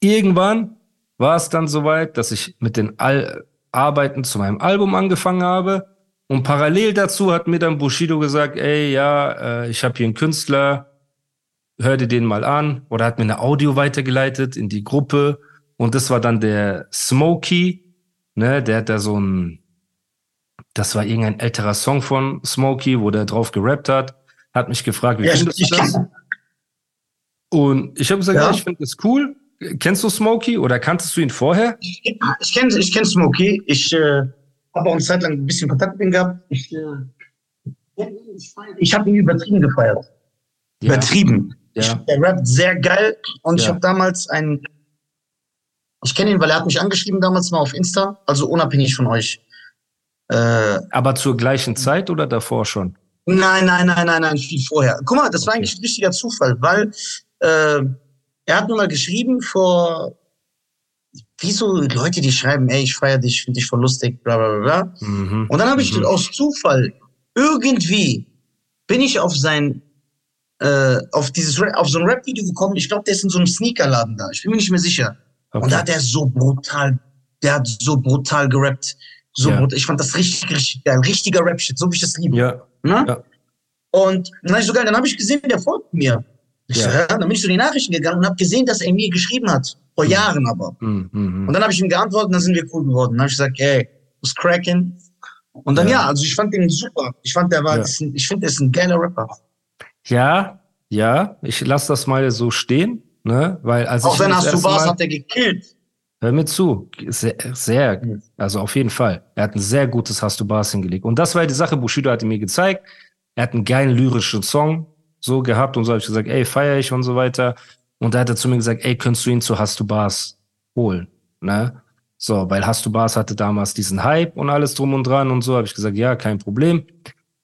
Irgendwann war es dann soweit, dass ich mit den Al Arbeiten zu meinem Album angefangen habe. Und parallel dazu hat mir dann Bushido gesagt, ey, ja, äh, ich habe hier einen Künstler, hör dir den mal an. Oder hat mir eine Audio weitergeleitet in die Gruppe. Und das war dann der Smokey, ne, der hat da so ein, das war irgendein älterer Song von Smokey, wo der drauf gerappt hat, hat mich gefragt, wie Ja, findest ich- du das? Und ich habe gesagt, ja, ich finde das cool. Kennst du Smokey oder kanntest du ihn vorher? Ich kenne ich kenn Smokey. Ich äh, habe auch eine Zeit lang ein bisschen Kontakt mit ihm gehabt. Ich, äh, ich habe ihn übertrieben gefeiert. Übertrieben. Ja. Der rappt sehr geil. Und ich Ja. habe damals einen. Ich kenne ihn, weil er hat mich angeschrieben damals mal auf Insta, also unabhängig von euch. Äh, Aber zur gleichen Zeit oder davor schon? Nein, nein, nein, nein, nein, viel vorher. Guck mal, das war Okay. eigentlich ein richtiger Zufall, weil äh, er hat mir mal geschrieben vor, wie so Leute, die schreiben, ey, ich feier dich, finde dich voll lustig, bla bla bla. Mhm. Und dann habe ich Mhm. aus Zufall irgendwie bin ich auf sein äh, auf dieses auf so ein Rap-Video gekommen. Ich glaube, der ist in so einem Sneakerladen da. Ich bin mir nicht mehr sicher. Und Okay. da hat er so brutal, der hat so brutal gerappt. So Ja. brutal. Ich fand das richtig, richtig geil. Richtiger Rap-Shit, so wie ich das liebe. Ja, Ne? Ja. Und dann hab ich so geil, dann habe ich gesehen, der folgt mir. Ich Ja. so, ja, dann bin ich zu den Nachrichten gegangen und habe gesehen, dass er mir geschrieben hat. Vor Mhm. Jahren aber. Mhm. Und dann habe ich ihm geantwortet und dann sind wir cool geworden. Dann habe ich gesagt, ey, was cracking? Und dann Ja. ja, also ich fand den super. Ich fand, der war, Ja. ein, ich finde, er ist ein geiler Rapper. ja, ja, ich lasse das mal so stehen, ne? Weil als Auch wenn hast du Mal- hat er gekillt. Hör mir zu. Sehr, sehr, also auf jeden Fall. Er hat ein sehr gutes Hast du Bars hingelegt. Und das war die Sache, Bushido hatte mir gezeigt. Er hat einen geilen lyrischen Song so gehabt und so habe ich gesagt, ey, feier ich und so weiter. Und da hat er zu mir gesagt, ey, könntest du ihn zu Hast du Bars holen, ne? So, weil Hast du Bars hatte damals diesen Hype und alles drum und dran und so, habe ich gesagt, ja, kein Problem.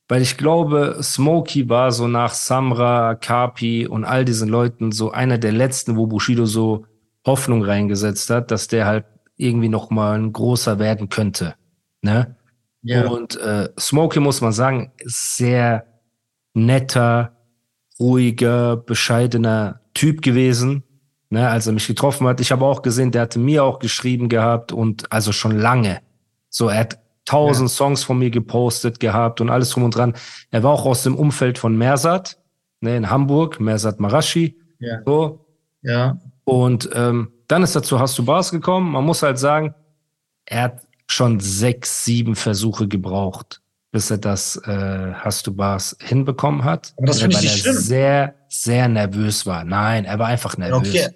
Weil ich glaube, Smokey war so nach Samra, Kapi und all diesen Leuten so einer der letzten, wo Bushido so Hoffnung reingesetzt hat, dass der halt irgendwie noch mal ein großer werden könnte. Ne? Und äh, Smokey muss man sagen, ist sehr netter, ruhiger, bescheidener Typ gewesen, ne, als er mich getroffen hat. Ich habe auch gesehen, der hatte mir auch geschrieben gehabt und also schon lange. So, er hat tausend Songs von mir gepostet gehabt und alles drum und dran. Er war auch aus dem Umfeld von Mersat, ne, in Hamburg, Mersat Marashi. Ja. So, Ja. und ähm, dann ist er zu Hast du Bars gekommen. Man muss halt sagen, er hat schon sechs, sieben Versuche gebraucht, bis er das äh, Hast du Bars hinbekommen hat. Aber das Weil finde ich er nicht schlimm. sehr, sehr nervös war. Nein, er war einfach nervös. Okay.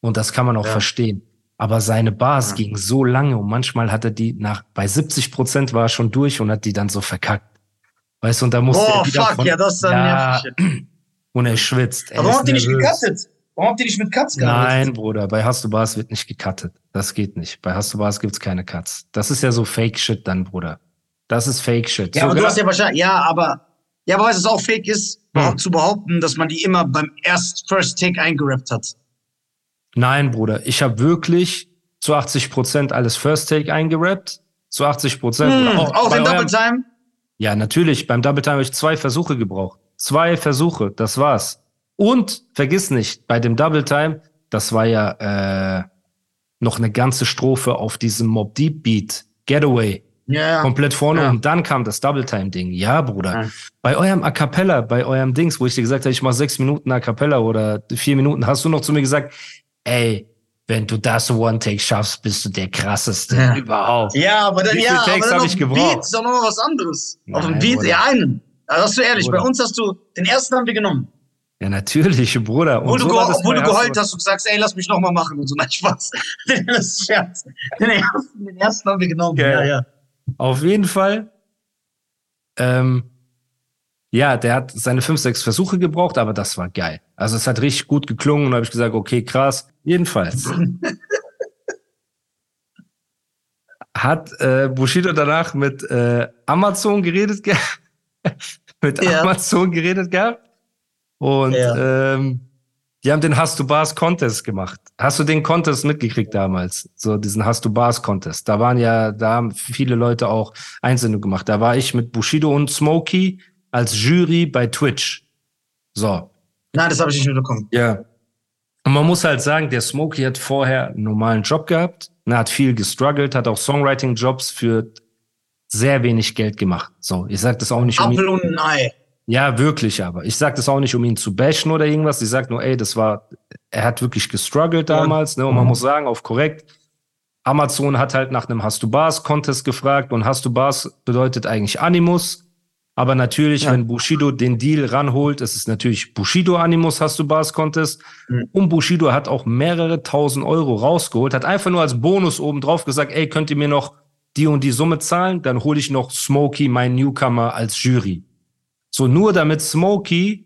Und das kann man auch Ja. verstehen. Aber seine Bars Ja. gingen so lange und manchmal hat er die nach, bei 70 Prozent war er schon durch und hat die dann so verkackt. Weißt du, und da musste Boah, er wieder fuck, von, ja, das ist dann Ja, nervig. und er schwitzt. Er Aber warum habt ihr nicht gecuttet? Warum habt ihr nicht mit Cuts gearbeitet? Nein, Bruder, bei Hast du Bars wird nicht gecuttet. Das geht nicht. Bei Hast du Bars gibt's keine Cuts. Das ist ja so Fake-Shit dann, Bruder. Das ist Fake-Shit. Ja, aber du Sogar- hast ja wahrscheinlich, ja, aber, ja, aber weißt du, was auch fake ist, Hm. zu behaupten, dass man die immer beim erst First Take eingerappt hat. Nein, Bruder, ich habe wirklich zu 80 Prozent alles First Take eingerappt. Zu 80 Prozent. Hm, auch den eurem- Double Time? Ja, natürlich. Beim Double Time habe ich zwei Versuche gebraucht. Zwei Versuche, das war's. Und vergiss nicht, bei dem Double Time, das war ja äh, noch eine ganze Strophe auf diesem Mob Deep Beat, Getaway. Ja. komplett vorne Ja. und dann kam das Double Time Ding. Ja, Bruder. Ja. Bei eurem A cappella, bei eurem Dings, wo ich dir gesagt habe, ich mache sechs Minuten A cappella oder vier Minuten, hast du noch zu mir gesagt, ey, wenn du das One Take schaffst, bist du der krasseste überhaupt. Ja, aber dann, Wie ja, aber dann auf ich gebraucht? Beat ist auch noch mal was anderes. auf dem Nein, Beat, Bruder. ja, einen. Also, hast du ehrlich, Bruder. bei uns hast du, den ersten haben wir genommen. Ja, natürlich, Bruder. Und Obwohl du, so das obwohl du geheult hast und sagst, ey, lass mich noch mal machen und so. Nein, Spaß. das ist Scherz. Den ersten, den ersten haben wir genommen. Geil. Ja, ja. Auf jeden Fall. Ähm, Ja, der hat seine fünf, sechs Versuche gebraucht, aber das war geil. Also es hat richtig gut geklungen und da habe ich gesagt, okay, krass. Jedenfalls. hat äh, Bushido danach mit äh, Amazon geredet gehabt. mit ja. Amazon geredet gehabt. Und ja. ähm, die haben den Hast du Bars Contest gemacht. Hast du den Contest mitgekriegt damals? So diesen Hast du Bars Contest. Da waren ja, da haben viele Leute auch Einsendungen gemacht. Da war ich mit Bushido und Smokey als Jury bei Twitch. So. Nein, das habe ich nicht mitbekommen. Ja. Und man muss halt sagen, der Smokey hat vorher einen normalen Job gehabt, er hat viel gestruggelt, hat auch Songwriting-Jobs für sehr wenig Geld gemacht. So, ich sage das auch nicht um Apfel und ein Ei. Ja, wirklich, aber ich sage das auch nicht, um ihn zu bashen oder irgendwas. Ich sage nur, ey, das war, er hat wirklich gestruggelt damals, ja. ne? Und man mhm. muss sagen, auf korrekt. Amazon hat halt nach einem Hast du Bars Contest gefragt und Hast du Bars bedeutet eigentlich Animus. Aber natürlich, ja. wenn Bushido den Deal ranholt, es ist natürlich Bushido Animus hast du Bars Contest. Mhm. Und Bushido hat auch mehrere tausend Euro rausgeholt, hat einfach nur als Bonus oben drauf gesagt, ey, könnt ihr mir noch die und die Summe zahlen? Dann hole ich noch Smokey, mein Newcomer, als Jury. So nur damit Smokey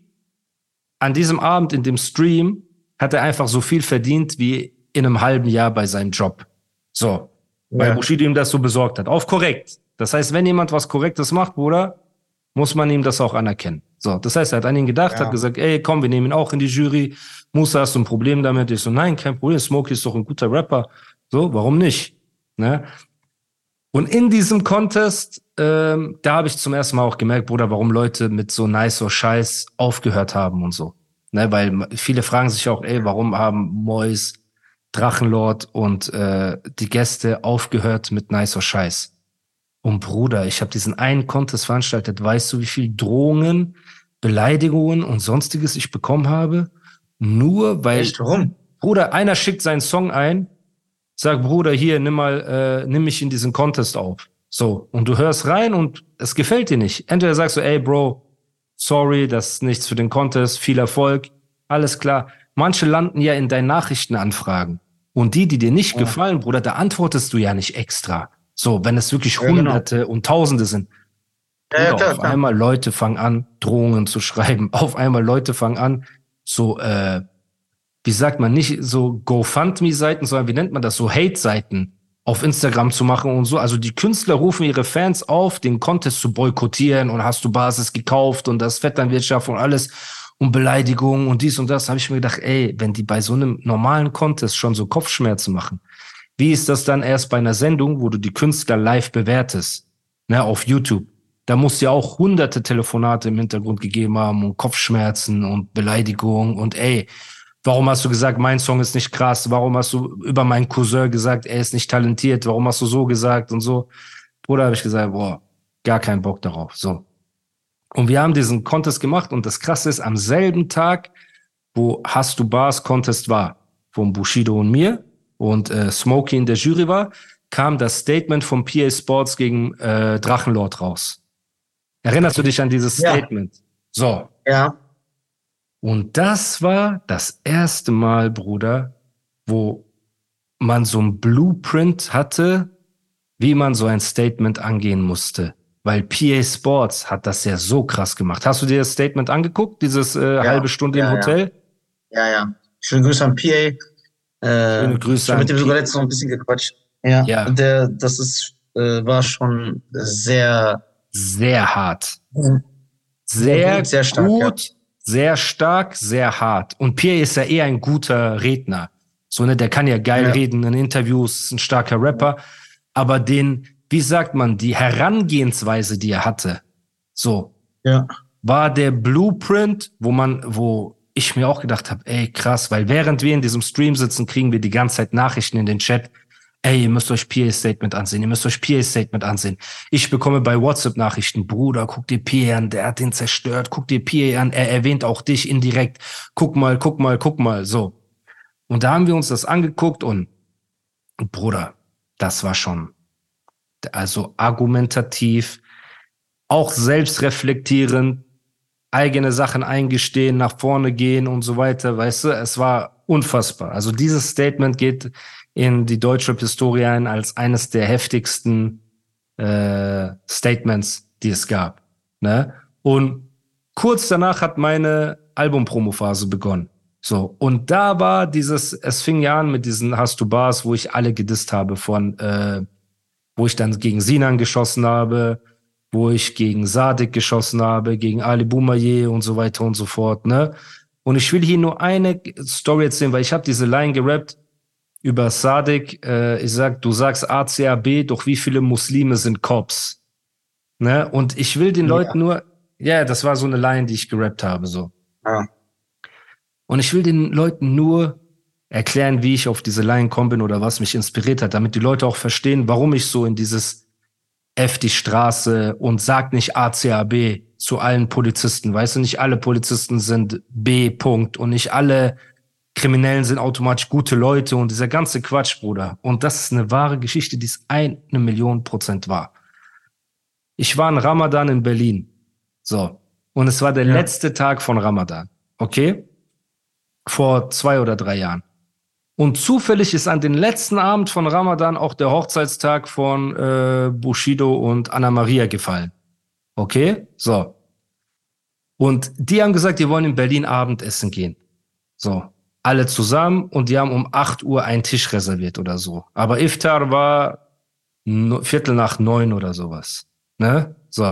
an diesem Abend in dem Stream hat er einfach so viel verdient wie in einem halben Jahr bei seinem Job. So. Ja. Weil Bushido ihm das so besorgt hat. Auf korrekt. Das heißt, wenn jemand was Korrektes macht, Bruder, muss man ihm das auch anerkennen. So, das heißt, er hat an ihn gedacht, ja. hat gesagt, ey, komm, wir nehmen ihn auch in die Jury. Musa, hast du ein Problem damit? Ich so, nein, kein Problem. Smokey ist doch ein guter Rapper. So, warum nicht? Ne? Und in diesem Contest, ähm, da habe ich zum ersten Mal auch gemerkt, Bruder, warum Leute mit so nice or Scheiß aufgehört haben und so. Ne, weil viele fragen sich auch, ey, warum haben Mois, Drachenlord und äh, die Gäste aufgehört mit nice or Scheiß? Und Bruder, ich habe diesen einen Contest veranstaltet. Weißt du, wie viel Drohungen, Beleidigungen und sonstiges ich bekommen habe? Nur weil. Echt, warum? Bruder, einer schickt seinen Song ein, sagt, Bruder, hier, nimm mal, äh, nimm mich in diesen Contest auf. So. Und du hörst rein und es gefällt dir nicht. Entweder sagst du, ey, Bro, sorry, das ist nichts für den Contest, viel Erfolg, alles klar. Manche landen ja in deinen Nachrichtenanfragen. Und die, die dir nicht ja. gefallen, Bruder, da antwortest du ja nicht extra. So, wenn es wirklich. Hunderte ja, genau. und Tausende sind. Ja, klar, auf klar. einmal Leute fangen an, Drohungen zu schreiben. Auf einmal Leute fangen an, so, äh, wie sagt man, nicht so GoFundMe-Seiten, sondern wie nennt man das, so Hate-Seiten auf Instagram zu machen und so. Also die Künstler rufen ihre Fans auf, den Contest zu boykottieren und hast du Basis gekauft und das Vetternwirtschaft und alles und Beleidigungen und dies und das, habe ich mir gedacht, ey, wenn die bei so einem normalen Contest schon so Kopfschmerzen machen, wie ist das dann erst bei einer Sendung, wo du die Künstler live bewertest, ne, auf YouTube? Da muss ja auch hunderte Telefonate im Hintergrund gegeben haben und Kopfschmerzen und Beleidigungen und ey, warum hast du gesagt, mein Song ist nicht krass? Warum hast du über meinen Cousin gesagt, er ist nicht talentiert? Warum hast du so gesagt und so? Oder habe ich gesagt, boah, gar keinen Bock darauf. So. Und wir haben diesen Contest gemacht und das Krasse ist, am selben Tag, wo Hast du Bars Contest war, von Bushido und mir, und äh, Smokey in der Jury war, kam das Statement vom PA Sports gegen äh, Drachenlord raus. Erinnerst du dich an dieses ja. Statement? So. Ja. Und das war das erste Mal, Bruder, wo man so ein Blueprint hatte, wie man so ein Statement angehen musste. Weil PA Sports hat das ja so krass gemacht. Hast du dir das Statement angeguckt, dieses äh, ja. halbe Stunde ja, im Hotel? Ja, ja. ja. Schönen Grüße an PA. Äh, Schöne Grüße. Ich mit dem sogar letztens noch ein bisschen gequatscht. Ja. ja. Der, das ist, äh, war schon sehr. Sehr hart. Sehr, sehr stark, gut. Sehr stark, sehr hart. Und Pierre ist ja eher ein guter Redner. So, ne, der kann ja geil ja. reden in Interviews, ist ein starker Rapper. Aber den, wie sagt man, die Herangehensweise, die er hatte, so, ja. war der Blueprint, wo man, wo ich mir auch gedacht habe, ey, krass, weil während wir in diesem Stream sitzen, kriegen wir die ganze Zeit Nachrichten in den Chat. Ey, ihr müsst euch PA-Statement ansehen, ihr müsst euch PA-Statement ansehen. Ich bekomme bei WhatsApp-Nachrichten, Bruder, guck dir PA an, der hat den zerstört, guck dir PA an, er erwähnt auch dich indirekt. Guck mal, guck mal, guck mal, so. Und da haben wir uns das angeguckt und, Bruder, das war schon, also argumentativ, auch selbstreflektierend, eigene Sachen eingestehen, nach vorne gehen und so weiter, weißt du, es war unfassbar. Also dieses Statement geht in die deutsche Historie ein als eines der heftigsten äh, Statements, die es gab. Ne? Und kurz danach hat meine Album-Promo-Phase begonnen. So, und da war dieses, es fing ja an mit diesen Hast du Bars, wo ich alle gedisst habe von, äh, wo ich dann gegen Sinan geschossen habe, wo ich gegen Sadik geschossen habe, gegen Ali Boumaier und so weiter und so fort, ne? Und ich will hier nur eine Story erzählen, weil ich habe diese Line gerappt über Sadik. Äh, ich sag, du sagst ACAB, doch wie viele Muslime sind Cops? Ne? Und ich will den ja. Leuten nur, ja, das war so eine Line, die ich gerappt habe, so. Ja. Und ich will den Leuten nur erklären, wie ich auf diese Line gekommen bin oder was mich inspiriert hat, damit die Leute auch verstehen, warum ich so in dieses F die Straße und sag nicht ACAB zu allen Polizisten. Weißt du, nicht alle Polizisten sind B. Punkt und nicht alle Kriminellen sind automatisch gute Leute und dieser ganze Quatsch, Bruder. Und das ist eine wahre Geschichte, die ist eine Million Prozent wahr. Ich war in Ramadan in Berlin. So. Und es war der ja. letzte Tag von Ramadan. Okay? vor zwei oder drei Jahren. Und zufällig ist an den letzten Abend von Ramadan auch der Hochzeitstag von äh, Bushido und Anna Maria gefallen. Okay? So. Und die haben gesagt, die wollen in Berlin Abendessen gehen. So. Alle zusammen und die haben um 8 Uhr einen Tisch reserviert oder so. Aber Iftar war Viertel nach neun oder sowas. Ne? So.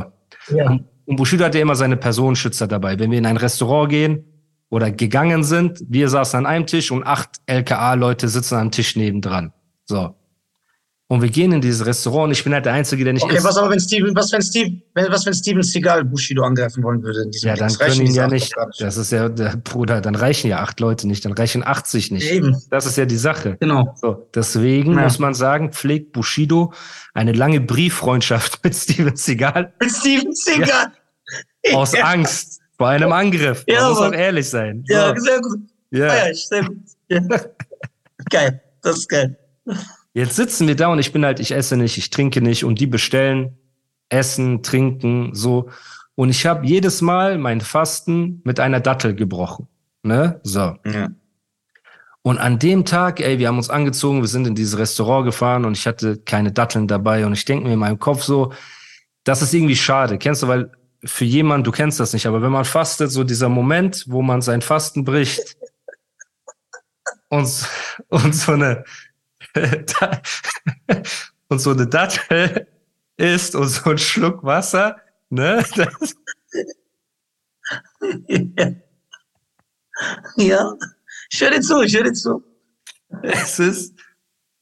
Ja. Und, und Bushido hatte immer seine Personenschützer dabei. Wenn wir in ein Restaurant gehen, oder gegangen sind. Wir saßen an einem Tisch und acht LKA-Leute sitzen am Tisch nebendran. So. Und wir gehen in dieses Restaurant und ich bin halt der Einzige, der nicht Okay, isst. was aber, wenn Steven, was wenn Steve, was wenn Steven Seagal Bushido angreifen wollen würde in diesem Ja, dann können ihn ja nicht, das ist ja, der Bruder, dann reichen ja acht Leute nicht, dann reichen 80 nicht. Eben. Das ist ja die Sache. Genau. So, deswegen ja. muss man sagen, pflegt Bushido eine lange Brieffreundschaft mit Steven Seagal. Mit Steven Seagal. Ja. Aus Angst. Vor einem Angriff. Man ja, muss auch ehrlich sein. Ja, so. sehr gut. Ja, ja sehr gut. Ja. geil, das ist geil. Jetzt sitzen wir da und ich bin halt, ich esse nicht, ich trinke nicht und die bestellen Essen, Trinken, so. Und ich habe jedes Mal mein Fasten mit einer Dattel gebrochen. Ne? So. Ja. Und an dem Tag, ey, wir haben uns angezogen, wir sind in dieses Restaurant gefahren und ich hatte keine Datteln dabei und ich denke mir in meinem Kopf so, das ist irgendwie schade. Kennst du, weil für jemand, du kennst das nicht, aber wenn man fastet, so dieser Moment, wo man sein Fasten bricht und, und so eine und so eine Dattel isst und so ein Schluck Wasser, ne? Das ja, ich höre dir zu, ich höre dir zu. Es ist,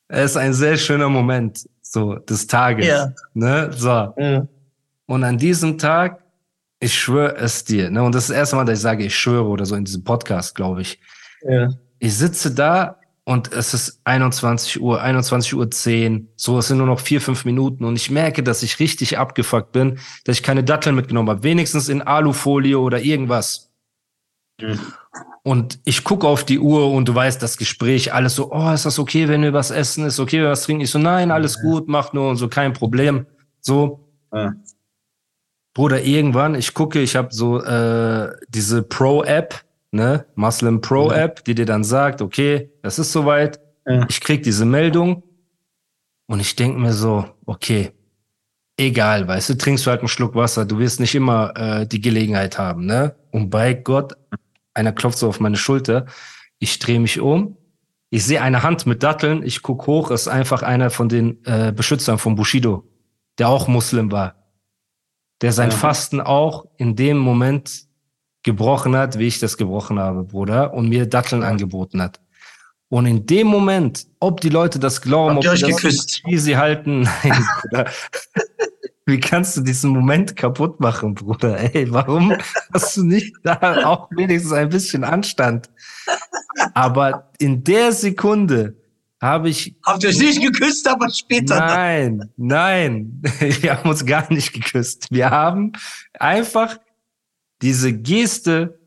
es ist ein sehr schöner Moment so des Tages, ja. ne? So. Ja. Und an diesem Tag ich schwöre es dir. Ne? Und das ist das erste Mal, dass ich sage, ich schwöre oder so in diesem Podcast, glaube ich. Ja. Ich sitze da und es ist 21 Uhr, 21 Uhr 10. So, es sind nur noch vier, fünf Minuten und ich merke, dass ich richtig abgefuckt bin, dass ich keine Datteln mitgenommen habe. Wenigstens in Alufolie oder irgendwas. Mhm. Und ich gucke auf die Uhr und du weißt, das Gespräch, alles so, oh, ist das okay, wenn wir was essen? Ist okay, wenn wir was trinken? Ich so, nein, alles gut, mach nur und so, kein Problem. So. Ja. Bruder, irgendwann, ich gucke, ich habe so äh, diese Pro-App, ne, Muslim Pro-App, die dir dann sagt, okay, das ist soweit. Ja. Ich krieg diese Meldung und ich denk mir so, okay, egal, weißt du, trinkst du halt einen Schluck Wasser, du wirst nicht immer äh, die Gelegenheit haben, ne? Und bei Gott, einer klopft so auf meine Schulter, ich drehe mich um, ich sehe eine Hand mit Datteln, ich guck hoch, ist einfach einer von den äh, Beschützern von Bushido, der auch Muslim war der sein ja. Fasten auch in dem Moment gebrochen hat, wie ich das gebrochen habe, Bruder, und mir Datteln angeboten hat. Und in dem Moment, ob die Leute das glauben, Habt ob sie das wie sie halten, nein, Bruder. Wie kannst du diesen Moment kaputt machen, Bruder? Ey, warum hast du nicht da auch wenigstens ein bisschen Anstand? Aber in der Sekunde, habe ich. Habt ihr euch nicht geküsst, aber später? Nein, nein. Wir haben uns gar nicht geküsst. Wir haben einfach diese Geste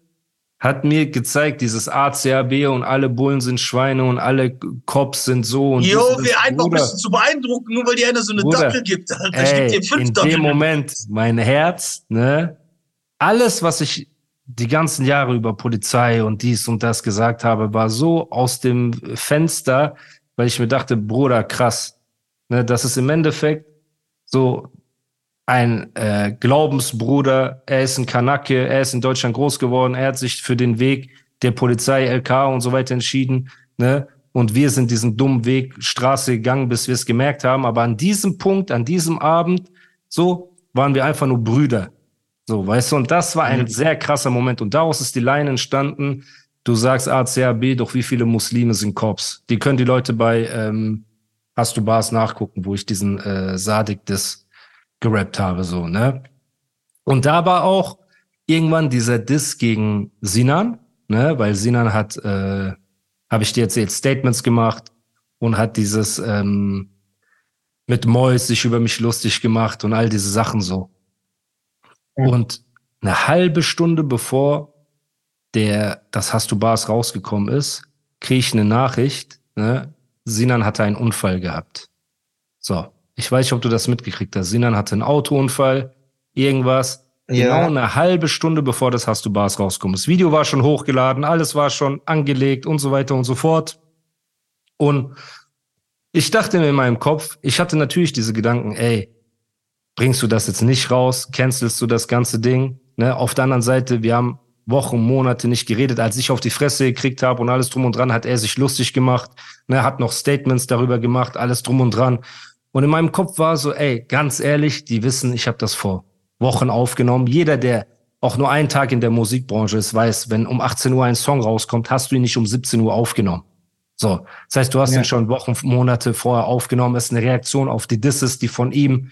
hat mir gezeigt, dieses ACAB und alle Bullen sind Schweine und alle Cops sind so und Jo, wir einfach ein bisschen zu beeindrucken, nur weil die einer so eine Bruder, Dackel gibt. Alter. Ey, fünf in Dackel. dem Moment, mein Herz, ne? Alles, was ich die ganzen Jahre über Polizei und dies und das gesagt habe, war so aus dem Fenster, weil ich mir dachte, Bruder, krass. Ne, das ist im Endeffekt so, ein äh, Glaubensbruder, er ist ein Kanake, er ist in Deutschland groß geworden, er hat sich für den Weg der Polizei, LK und so weiter entschieden, ne? Und wir sind diesen dummen Weg, Straße gegangen, bis wir es gemerkt haben. Aber an diesem Punkt, an diesem Abend, so, waren wir einfach nur Brüder. So, weißt du, und das war ein mhm. sehr krasser Moment. Und daraus ist die Line entstanden. Du sagst ACAB, doch wie viele Muslime sind Cops? Die können die Leute bei ähm, Hast du Bars nachgucken, wo ich diesen äh, Sadik das gerappt habe, so, ne? Und da war auch irgendwann dieser Diss gegen Sinan, ne? Weil Sinan hat, äh, habe ich dir erzählt, Statements gemacht und hat dieses ähm, mit Mois sich über mich lustig gemacht und all diese Sachen so. Und eine halbe Stunde bevor der Das hast du Bars rausgekommen ist, kriege ich eine Nachricht, ne? Sinan hatte einen Unfall gehabt. So, ich weiß nicht, ob du das mitgekriegt hast. Sinan hatte einen Autounfall, irgendwas. Ja. Genau eine halbe Stunde bevor das Hast du Bars rauskommt. Das Video war schon hochgeladen, alles war schon angelegt und so weiter und so fort. Und ich dachte mir in meinem Kopf, ich hatte natürlich diese Gedanken, ey, bringst du das jetzt nicht raus? Cancelst du das ganze Ding? Ne? Auf der anderen Seite, wir haben Wochen, Monate nicht geredet. Als ich auf die Fresse gekriegt habe und alles drum und dran, hat er sich lustig gemacht, ne? hat noch Statements darüber gemacht, alles drum und dran. Und in meinem Kopf war so, ey, ganz ehrlich, die wissen, ich habe das vor Wochen aufgenommen. Jeder, der auch nur einen Tag in der Musikbranche ist, weiß, wenn um 18 Uhr ein Song rauskommt, hast du ihn nicht um 17 Uhr aufgenommen. So, das heißt, du hast ja. ihn schon Wochen, Monate vorher aufgenommen. Es ist eine Reaktion auf die Disses, die von ihm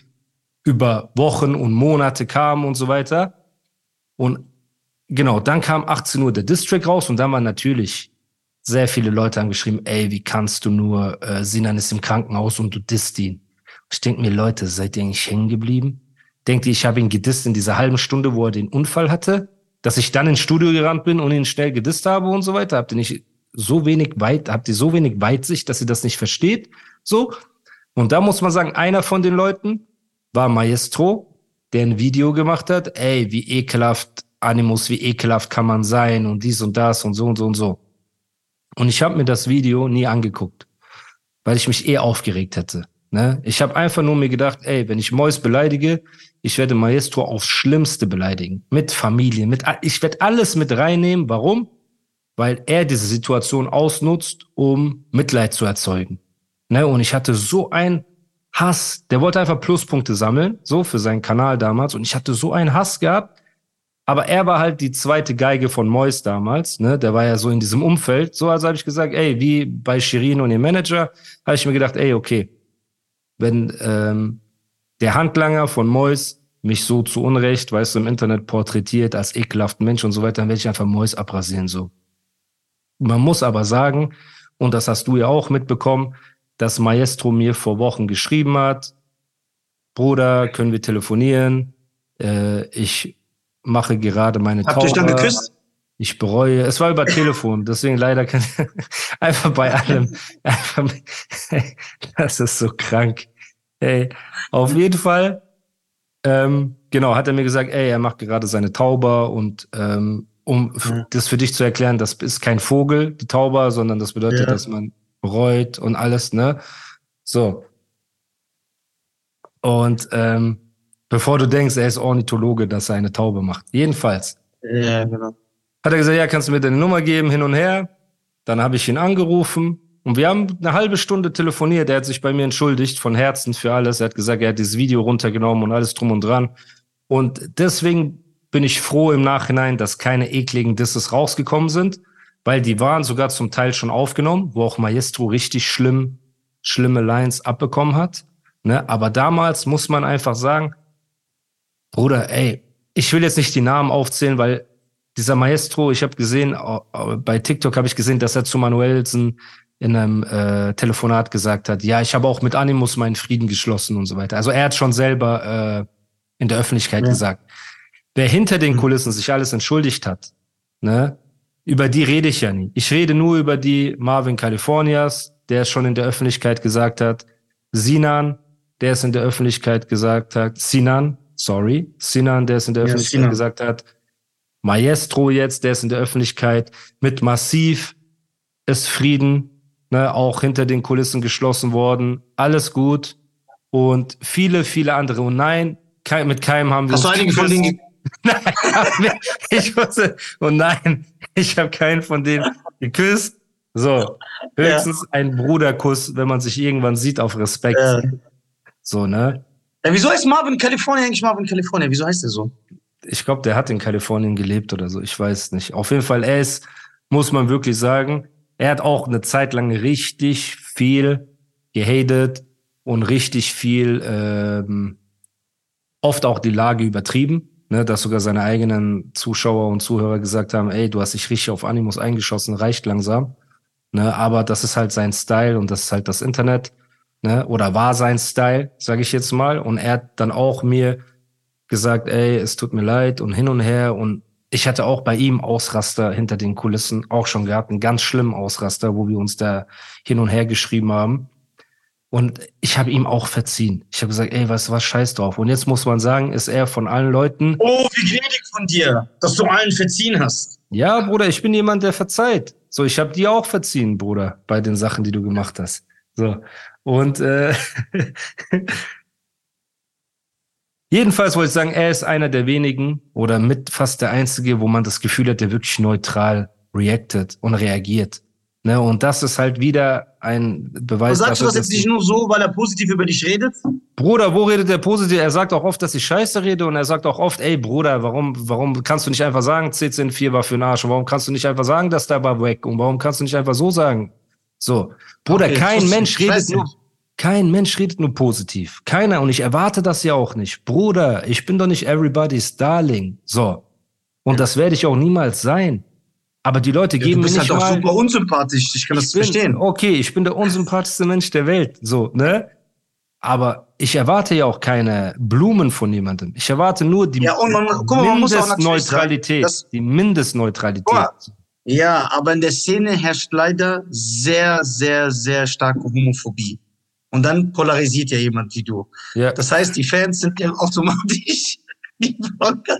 über Wochen und Monate kamen und so weiter. Und genau, dann kam 18 Uhr der District raus und dann waren natürlich sehr viele Leute haben geschrieben, ey, wie kannst du nur, äh, Sinan ist im Krankenhaus und du disst ihn. Ich denke mir, Leute, seid ihr eigentlich hängen geblieben? Denkt ihr, ich habe ihn gedisst in dieser halben Stunde, wo er den Unfall hatte? Dass ich dann ins Studio gerannt bin und ihn schnell gedisst habe und so weiter? Habt ihr nicht so wenig weit, habt ihr so wenig Weitsicht, dass ihr das nicht versteht? So. Und da muss man sagen, einer von den Leuten, war Maestro, der ein Video gemacht hat, ey, wie ekelhaft Animus, wie ekelhaft kann man sein und dies und das und so und so und so. Und ich habe mir das Video nie angeguckt, weil ich mich eh aufgeregt hätte. Ne? Ich habe einfach nur mir gedacht, ey, wenn ich Mois beleidige, ich werde Maestro aufs Schlimmste beleidigen. Mit Familie, mit ich werde alles mit reinnehmen. Warum? Weil er diese Situation ausnutzt, um Mitleid zu erzeugen. Ne? Und ich hatte so ein Hass. Der wollte einfach Pluspunkte sammeln, so für seinen Kanal damals. Und ich hatte so einen Hass gehabt. Aber er war halt die zweite Geige von Mois damals, ne? Der war ja so in diesem Umfeld. So also habe ich gesagt, ey, wie bei Shirin und ihr Manager, habe ich mir gedacht, ey, okay, wenn ähm, der Handlanger von Mois mich so zu Unrecht, weißt du, im Internet porträtiert als ekelhaften Mensch und so weiter, dann werde ich einfach Mois abrasieren so. Man muss aber sagen, und das hast du ja auch mitbekommen, dass Maestro mir vor Wochen geschrieben hat, Bruder, können wir telefonieren? Äh, ich mache gerade meine Habt ihr dann geküsst? Ich bereue. Es war über Telefon, deswegen leider kann einfach bei allem. Einfach, das ist so krank. Ey, auf jeden Fall. Ähm, genau, hat er mir gesagt, ey, er macht gerade seine Tauber und ähm, um ja. das für dich zu erklären, das ist kein Vogel, die Tauber, sondern das bedeutet, ja. dass man bereut und alles, ne? So. Und ähm, bevor du denkst, er ist Ornithologe, dass er eine Taube macht. Jedenfalls. Ja, genau. Hat er gesagt, ja, kannst du mir deine Nummer geben, hin und her. Dann habe ich ihn angerufen und wir haben eine halbe Stunde telefoniert. Er hat sich bei mir entschuldigt von Herzen für alles. Er hat gesagt, er hat dieses Video runtergenommen und alles drum und dran. Und deswegen bin ich froh im Nachhinein, dass keine ekligen Disses rausgekommen sind weil die waren sogar zum Teil schon aufgenommen, wo auch Maestro richtig schlimm, schlimme Lines abbekommen hat. Ne? Aber damals muss man einfach sagen, Bruder, ey, ich will jetzt nicht die Namen aufzählen, weil dieser Maestro, ich habe gesehen, bei TikTok habe ich gesehen, dass er zu Manuelsen in einem äh, Telefonat gesagt hat, ja, ich habe auch mit Animus meinen Frieden geschlossen und so weiter. Also er hat schon selber äh, in der Öffentlichkeit ja. gesagt. Wer hinter den mhm. Kulissen sich alles entschuldigt hat, ne, über die rede ich ja nie. Ich rede nur über die Marvin Californias, der schon in der Öffentlichkeit gesagt hat, Sinan, der es in der Öffentlichkeit gesagt hat, Sinan, sorry, Sinan, der es in der ja, Öffentlichkeit Sinan. gesagt hat, Maestro jetzt, der es in der Öffentlichkeit mit Massiv ist Frieden, ne, auch hinter den Kulissen geschlossen worden, alles gut und viele, viele andere. Und nein, kein, mit keinem haben wir Hast du einige von denen? Nein, ich wusste, und nein, ich habe keinen von denen geküsst. So, höchstens ein Bruderkuss, wenn man sich irgendwann sieht auf Respekt. Ja. So, ne? Ja, wieso heißt Marvin California eigentlich Marvin California? Wieso heißt der so? Ich glaube, der hat in Kalifornien gelebt oder so. Ich weiß nicht. Auf jeden Fall, er ist, muss man wirklich sagen, er hat auch eine Zeit lang richtig viel gehatet und richtig viel, ähm, oft auch die Lage übertrieben. Ne, dass sogar seine eigenen Zuschauer und Zuhörer gesagt haben, ey, du hast dich richtig auf Animus eingeschossen, reicht langsam. Ne, aber das ist halt sein Style und das ist halt das Internet. Ne, oder war sein Style, sage ich jetzt mal. Und er hat dann auch mir gesagt, ey, es tut mir leid und hin und her. Und ich hatte auch bei ihm Ausraster hinter den Kulissen auch schon gehabt, einen ganz schlimmen Ausraster, wo wir uns da hin und her geschrieben haben. Und ich habe ihm auch verziehen. Ich habe gesagt, ey, weißt du was, scheiß drauf. Und jetzt muss man sagen, ist er von allen Leuten, Oh, wie gnädig von dir, dass du allen verziehen hast. ja, Bruder, ich bin jemand, der verzeiht. So, ich habe dir auch verziehen, Bruder, bei den Sachen, die du gemacht hast. So. Und äh, jedenfalls wollte ich sagen, er ist einer der wenigen oder mit fast der einzige, wo man das Gefühl hat, der wirklich neutral reactet und reagiert. Ne? Und das ist halt wieder ein Beweis sagst du das jetzt nicht nur so, weil er positiv über dich redet? Bruder, wo redet der positiv? Er sagt auch oft, dass ich scheiße rede und er sagt auch oft, ey Bruder, warum, warum kannst du nicht einfach sagen, CCN4 war für den Arsch? Und warum kannst du nicht einfach sagen, dass der war weg? Und warum kannst du nicht einfach so sagen? So. Bruder, Okay, kein Mensch redet nur. Kein Mensch redet nur positiv. Keiner. Und ich erwarte das ja auch nicht. Bruder, ich bin doch nicht everybody's darling. So. Und das werde ich auch niemals sein. Aber die Leute Ja, geben du bist mir halt nicht auch mal, super unsympathisch. Ich kann das ich bin, verstehen. Okay, ich bin der unsympathischste Mensch der Welt, so, ne? Aber ich erwarte ja auch keine Blumen von jemandem. Ich erwarte nur die Ja, man- guck mal, man muss auch natürlich Mindestneutralität. sagen, die Mindestneutralität. Mal. Ja, aber in der Szene herrscht leider sehr, sehr, sehr starke Homophobie. Und dann polarisiert ja jemand wie du. Ja. Das heißt, die Fans sind ja automatisch, die Blogger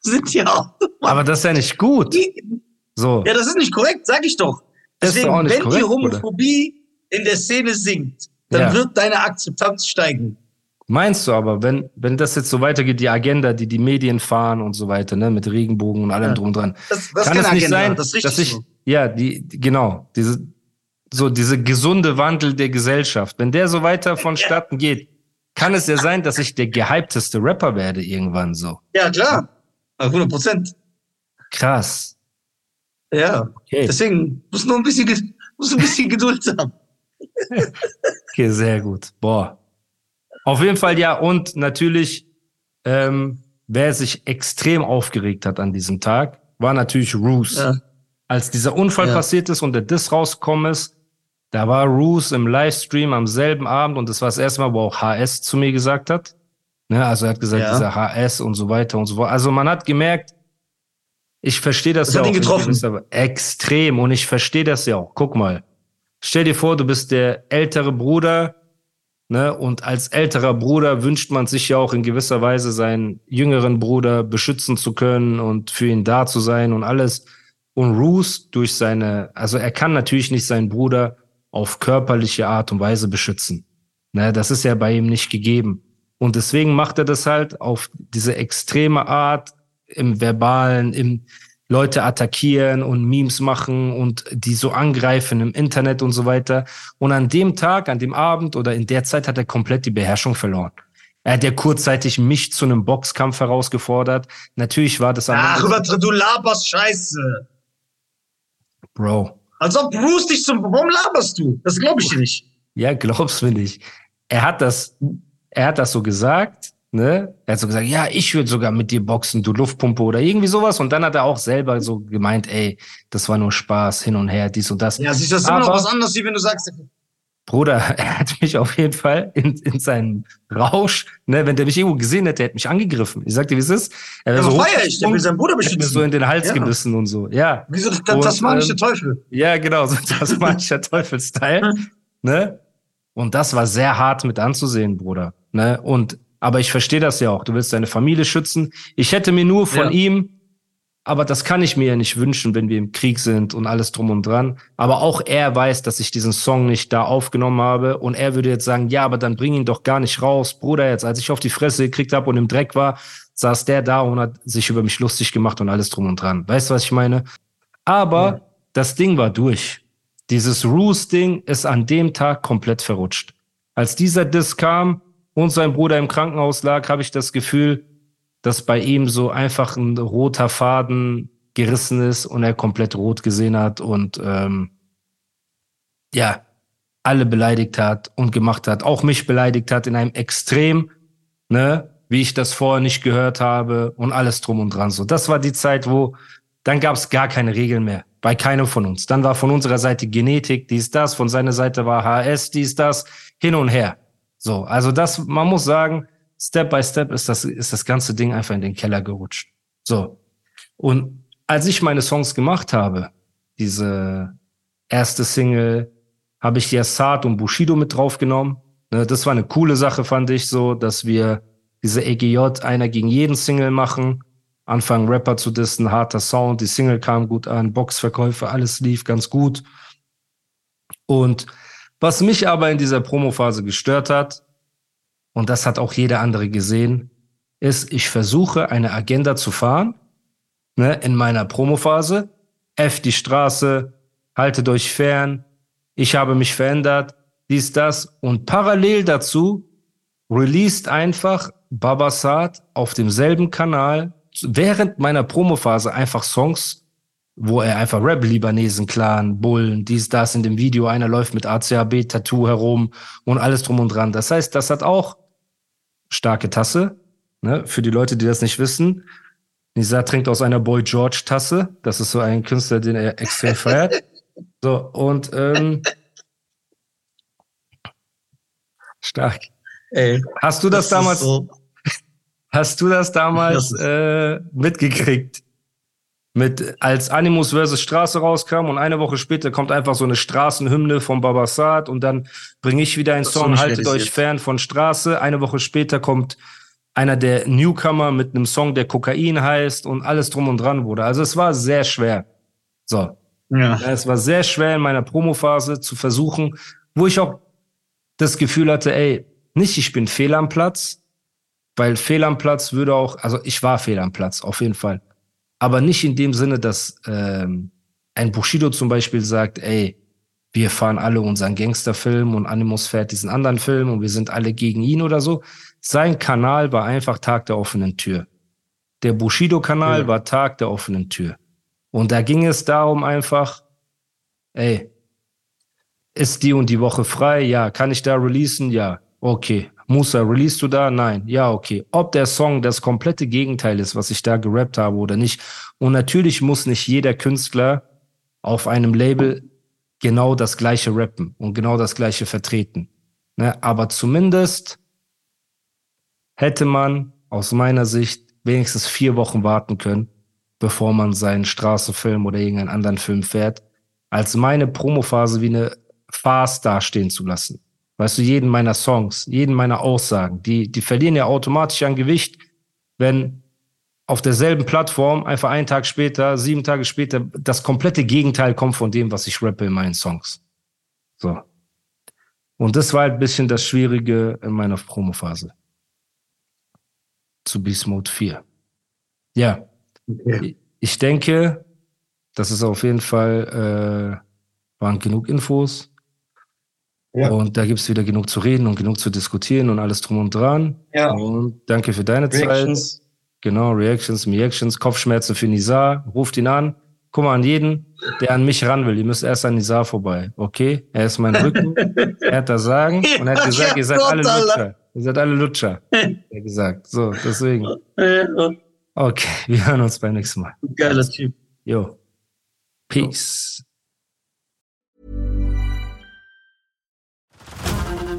sind ja auch. Aber das ist ja nicht gut. So. Ja, das ist nicht korrekt, sag ich doch. Das Deswegen, wenn korrekt, die. Homophobie in der Szene sinkt, dann Ja. wird deine Akzeptanz steigen. Meinst du aber, wenn, wenn das jetzt so weitergeht, die Agenda, die die Medien fahren und so weiter, ne, mit Regenbogen und allem Ja. drum dran, Das, das kann es nicht Agenda, sein, das dass ich, so. ja, die- genau, diese, so diese gesunde Wandel der Gesellschaft, wenn der so weiter vonstatten geht, kann es ja sein, dass ich der gehypteste Rapper werde irgendwann so. Ja, klar. 100 Prozent. Krass. Ja. Okay, Deswegen musst du nur ein bisschen, du ein bisschen Geduld haben. okay, sehr gut. Boah. Auf jeden Fall ja, und natürlich, ähm, wer sich extrem aufgeregt hat an diesem Tag, war natürlich Roos. Ja. als dieser Unfall Ja. passiert ist und der Diss rausgekommen ist, da war Roos im Livestream am selben Abend und das war das erste Mal, wo auch HS zu mir gesagt hat. Ne, also er hat gesagt, Ja. dieser HS und so weiter und so fort. Also man hat gemerkt, ich verstehe das, Das ja hat auch ihn getroffen. gewisser- extrem und ich verstehe das ja auch. Guck mal, stell dir vor, du bist der ältere Bruder, ne, und als älterer Bruder wünscht man sich ja auch in gewisser Weise seinen jüngeren Bruder beschützen zu können und für ihn da zu sein und alles. Und Roos durch seine, also er kann natürlich nicht seinen Bruder auf körperliche Art und Weise beschützen. Ne, das ist ja bei ihm nicht gegeben. Und deswegen macht er das halt auf diese extreme Art im Verbalen, im Leute attackieren und Memes machen und die so angreifen im Internet und so weiter. Und an dem Tag, an dem Abend oder in der Zeit hat er komplett die Beherrschung verloren. Er hat ja kurzzeitig mich zu einem Boxkampf herausgefordert. Natürlich war das am Ach, über, du laberst Scheiße. Bro. Als ob Bruce dich zum. Warum laberst du? Das glaube ich dir nicht. Ja, glaubst mir nicht. Er hat das, er hat das so gesagt, ne? Er hat so gesagt, ja, ich würde sogar mit dir boxen, du Luftpumpe oder irgendwie sowas. Und dann hat er auch selber so gemeint, ey, das war nur Spaß, hin und her, dies und das. Ja, siehst du, das ist immer noch was anderes, wie wenn du sagst, Bruder, er hat mich auf jeden Fall in, in seinem Rausch, ne, wenn der mich irgendwo gesehen hätte, er hätte mich angegriffen. Ich sagte, wie es ist. Er ja, wäre so so feier ich, der will seinen Bruder hat mir beschützen. so in den Hals Ja. gebissen und so. Ja, Wieso das, Und, das tasmanische ähm, Teufel? ja, genau, so tasmanischer Teufel-Style. ne? Und das war sehr hart mit anzusehen, Bruder. Ne? Und, aber ich verstehe das ja auch. Du willst deine Familie schützen. Ich hätte mir nur von Ja. ihm Aber das kann ich mir ja nicht wünschen, wenn wir im Krieg sind und alles drum und dran. Aber auch er weiß, dass ich diesen Song nicht da aufgenommen habe. Und er würde jetzt sagen, ja, aber dann bring ihn doch gar nicht raus. Bruder, jetzt, als ich auf die Fresse gekriegt habe und im Dreck war, saß der da und hat sich über mich lustig gemacht und alles drum und dran. Weißt du, was ich meine? Aber ja. das Ding war durch. Dieses Roos-Ding ist an dem Tag komplett verrutscht. Als dieser Diss kam und sein Bruder im Krankenhaus lag, habe ich das Gefühl, dass bei ihm so einfach ein roter Faden gerissen ist und er komplett rot gesehen hat und ähm, ja, alle beleidigt hat und gemacht hat, auch mich beleidigt hat in einem Extrem, ne, wie ich das vorher nicht gehört habe und alles drum und dran. So, das war die Zeit, wo dann gab es gar keine Regeln mehr bei keinem von uns. Dann war von unserer Seite Genetik, dies das, von seiner Seite war HS, dies das, hin und her. So, also das, man muss sagen, Step by Step ist das, ist das ganze Ding einfach in den Keller gerutscht. So. Und als ich meine Songs gemacht habe, diese erste Single, habe ich ja Saad und Bushido mit draufgenommen. Ne, das war eine coole Sache, fand ich so, dass wir diese EGJ einer gegen jeden Single machen. Anfangen Rapper zu dissen, harter Sound, die Single kam gut an, Boxverkäufe, alles lief ganz gut. Und was mich aber in dieser Promophase gestört hat, und das hat auch jeder andere gesehen, ist, ich versuche eine Agenda zu fahren, ne, in meiner Promophase. F die Straße, haltet euch fern, ich habe mich verändert, dies, das. Und parallel dazu released einfach Babasat auf demselben Kanal während meiner Promophase einfach Songs, wo er einfach Rap, Libanesen, Clan, Bullen, dies, das in dem Video, einer läuft mit ACAB, Tattoo herum und alles drum und dran. Das heißt, das hat auch starke Tasse. Ne? Für die Leute, die das nicht wissen, Nisa trinkt aus einer Boy George Tasse. Das ist so ein Künstler, den er extrem feiert. So, und ähm, stark. Ey, hast du das, das damals, so hast du das damals äh, mitgekriegt? Mit, als Animus vs. Straße rauskam und eine Woche später kommt einfach so eine Straßenhymne von Babasat und dann bringe ich wieder einen das Song, haltet euch fern von Straße. Eine Woche später kommt einer der Newcomer mit einem Song, der Kokain heißt und alles drum und dran wurde. Also es war sehr schwer. So. Ja. Es war sehr schwer in meiner Promophase zu versuchen, wo ich auch das Gefühl hatte, ey, nicht ich bin fehl am Platz, weil fehl am Platz würde auch, also ich war fehl am Platz, auf jeden Fall. Aber nicht in dem Sinne, dass ähm, ein Bushido zum Beispiel sagt, ey, wir fahren alle unseren Gangsterfilm und Animus fährt diesen anderen Film und wir sind alle gegen ihn oder so. Sein Kanal war einfach Tag der offenen Tür. Der Bushido-Kanal ja. war Tag der offenen Tür. Und da ging es darum einfach, ey, ist die und die Woche frei? Ja. Kann ich da releasen? Ja. Okay. Musa, release du da? Nein. Ja, okay. Ob der Song das komplette Gegenteil ist, was ich da gerappt habe oder nicht. Und natürlich muss nicht jeder Künstler auf einem Label genau das gleiche rappen und genau das gleiche vertreten. Ne? Aber zumindest hätte man aus meiner Sicht wenigstens vier Wochen warten können, bevor man seinen Straßenfilm oder irgendeinen anderen Film fährt, als meine Promophase wie eine Farce dastehen zu lassen. Weißt du, jeden meiner Songs, jeden meiner Aussagen, die, die verlieren ja automatisch an Gewicht, wenn auf derselben Plattform einfach einen Tag später, sieben Tage später, das komplette Gegenteil kommt von dem, was ich rappe in meinen Songs. So. Und das war halt ein bisschen das Schwierige in meiner Promophase. Zu Beast Mode 4. Ja. Okay. Ich denke, das ist auf jeden Fall, äh, waren genug Infos. Ja. Und da gibt es wieder genug zu reden und genug zu diskutieren und alles drum und dran. Ja. Und danke für deine Reactions. Zeit. Genau, Reactions, Reactions, Kopfschmerzen für Nizar. Ruft ihn an. Guck mal an jeden, der an mich ran will. Ihr müsst erst an Nizar vorbei. Okay? Er ist mein Rücken. er hat das Sagen. Und er hat gesagt, ihr seid alle Lutscher. Ihr seid alle Lutscher. Er hat gesagt. So, deswegen. Okay, wir hören uns beim nächsten Mal. Geiler Typ. Jo. Peace.